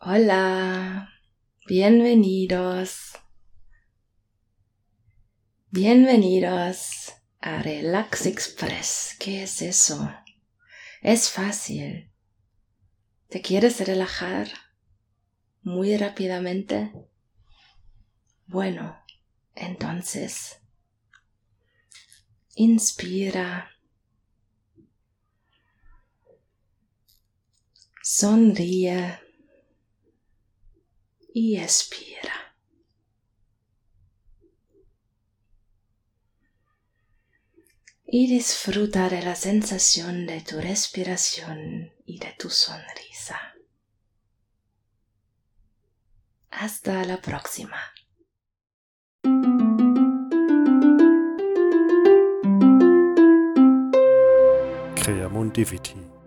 Hola, bienvenidos. Bienvenidos a Relax Express. ¿Qué es eso? Es fácil. ¿Te quieres relajar muy rápidamente? Bueno, entonces, inspira. Sonríe y expira. Y disfruta de la sensación de tu respiración y de tu sonrisa. Hasta la próxima. Diviti